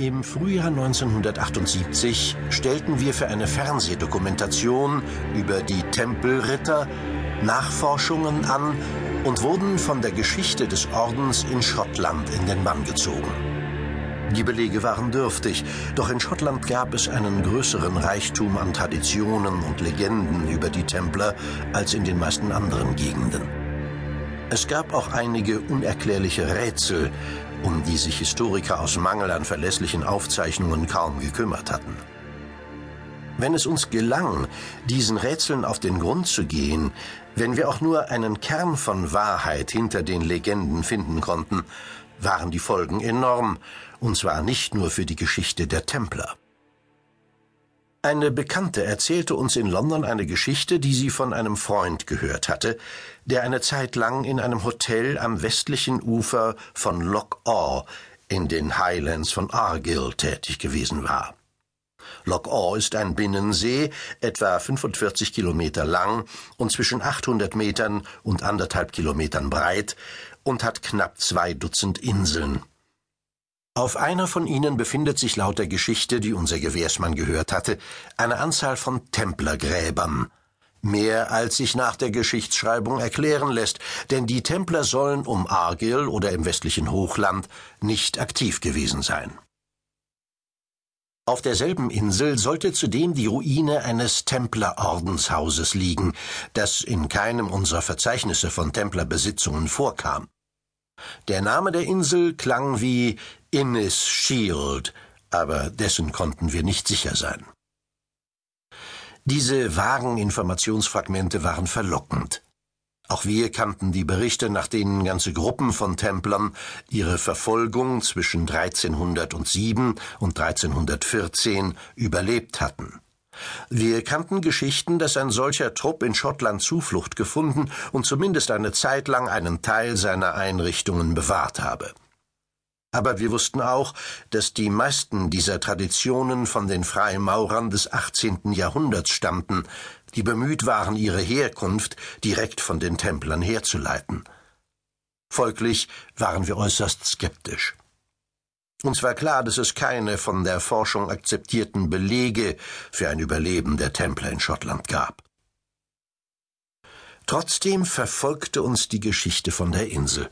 Im Frühjahr 1978 stellten wir für eine Fernsehdokumentation über die Tempelritter Nachforschungen an und wurden von der Geschichte des Ordens in Schottland in den Bann gezogen. Die Belege waren dürftig, doch in Schottland gab es einen größeren Reichtum an Traditionen und Legenden über die Templer als in den meisten anderen Gegenden. Es gab auch einige unerklärliche Rätsel, um die sich Historiker aus Mangel an verlässlichen Aufzeichnungen kaum gekümmert hatten. Wenn es uns gelang, diesen Rätseln auf den Grund zu gehen, wenn wir auch nur einen Kern von Wahrheit hinter den Legenden finden konnten, waren die Folgen enorm, und zwar nicht nur für die Geschichte der Templer. Eine Bekannte erzählte uns in London eine Geschichte, die sie von einem Freund gehört hatte, der eine Zeit lang in einem Hotel am westlichen Ufer von Loch Awe in den Highlands von Argyll tätig gewesen war. Loch Awe ist ein Binnensee, etwa 45 Kilometer lang und zwischen 800 Metern und anderthalb Kilometern breit und hat knapp zwei Dutzend Inseln. Auf einer von ihnen befindet sich laut der Geschichte, die unser Gewährsmann gehört hatte, eine Anzahl von Templergräbern. Mehr als sich nach der Geschichtsschreibung erklären lässt, denn die Templer sollen um Argyll oder im westlichen Hochland nicht aktiv gewesen sein. Auf derselben Insel sollte zudem die Ruine eines Templerordenshauses liegen, das in keinem unserer Verzeichnisse von Templerbesitzungen vorkam. Der Name der Insel klang wie Innis Shield, aber dessen konnten wir nicht sicher sein. Diese vagen Informationsfragmente waren verlockend. Auch wir kannten die Berichte, nach denen ganze Gruppen von Templern ihre Verfolgung zwischen 1307 und 1314 überlebt hatten. Wir kannten Geschichten, dass ein solcher Trupp in Schottland Zuflucht gefunden und zumindest eine Zeit lang einen Teil seiner Einrichtungen bewahrt habe. Aber wir wussten auch, dass die meisten dieser Traditionen von den Freimaurern des 18. Jahrhunderts stammten, die bemüht waren, ihre Herkunft direkt von den Templern herzuleiten. Folglich waren wir äußerst skeptisch. Uns war klar, dass es keine von der Forschung akzeptierten Belege für ein Überleben der Templer in Schottland gab. Trotzdem verfolgte uns die Geschichte von der Insel.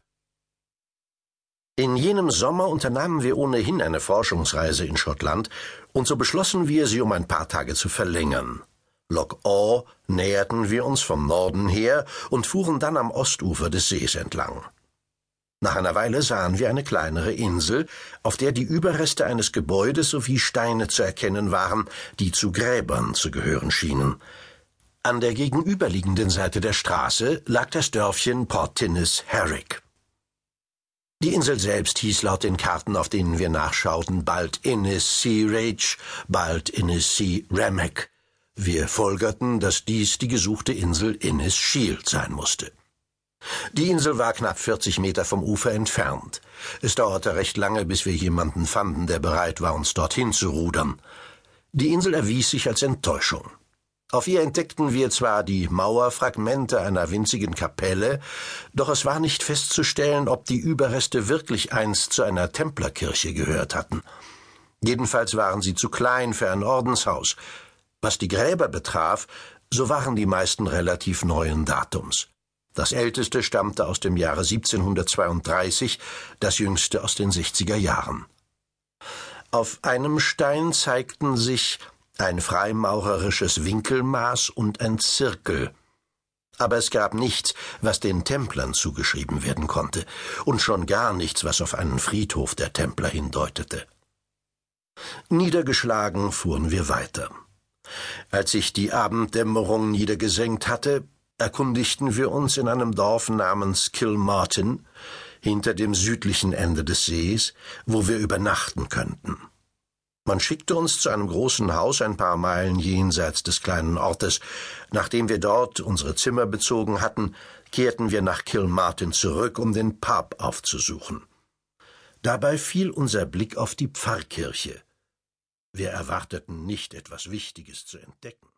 In jenem Sommer unternahmen wir ohnehin eine Forschungsreise in Schottland, und so beschlossen wir, sie um ein paar Tage zu verlängern. Loch Awe näherten wir uns vom Norden her und fuhren dann am Ostufer des Sees entlang. Nach einer Weile sahen wir eine kleinere Insel, auf der die Überreste eines Gebäudes sowie Steine zu erkennen waren, die zu Gräbern zu gehören schienen. An der gegenüberliegenden Seite der Straße lag das Dörfchen Portinnis Herrick. Die Insel selbst hieß laut den Karten, auf denen wir nachschauten, bald Innis Sea Rage, bald Innis Sea Ramek. Wir folgerten, dass dies die gesuchte Insel Innis Shield sein musste. Die Insel war knapp 40 Meter vom Ufer entfernt. Es dauerte recht lange, bis wir jemanden fanden, der bereit war, uns dorthin zu rudern. Die Insel erwies sich als Enttäuschung. Auf ihr entdeckten wir zwar die Mauerfragmente einer winzigen Kapelle, doch es war nicht festzustellen, ob die Überreste wirklich einst zu einer Templerkirche gehört hatten. Jedenfalls waren sie zu klein für ein Ordenshaus. Was die Gräber betraf, so waren die meisten relativ neuen Datums. Das älteste stammte aus dem Jahre 1732, das jüngste aus den 60er Jahren. Auf einem Stein zeigten sich ein freimaurerisches Winkelmaß und ein Zirkel. Aber es gab nichts, was den Templern zugeschrieben werden konnte, und schon gar nichts, was auf einen Friedhof der Templer hindeutete. Niedergeschlagen fuhren wir weiter. Als sich die Abenddämmerung niedergesenkt hatte, erkundigten wir uns in einem Dorf namens Kilmartin, hinter dem südlichen Ende des Sees, wo wir übernachten könnten. Man schickte uns zu einem großen Haus ein paar Meilen jenseits des kleinen Ortes. Nachdem wir dort unsere Zimmer bezogen hatten, kehrten wir nach Kilmartin zurück, um den Pub aufzusuchen. Dabei fiel unser Blick auf die Pfarrkirche. Wir erwarteten nicht etwas Wichtiges zu entdecken.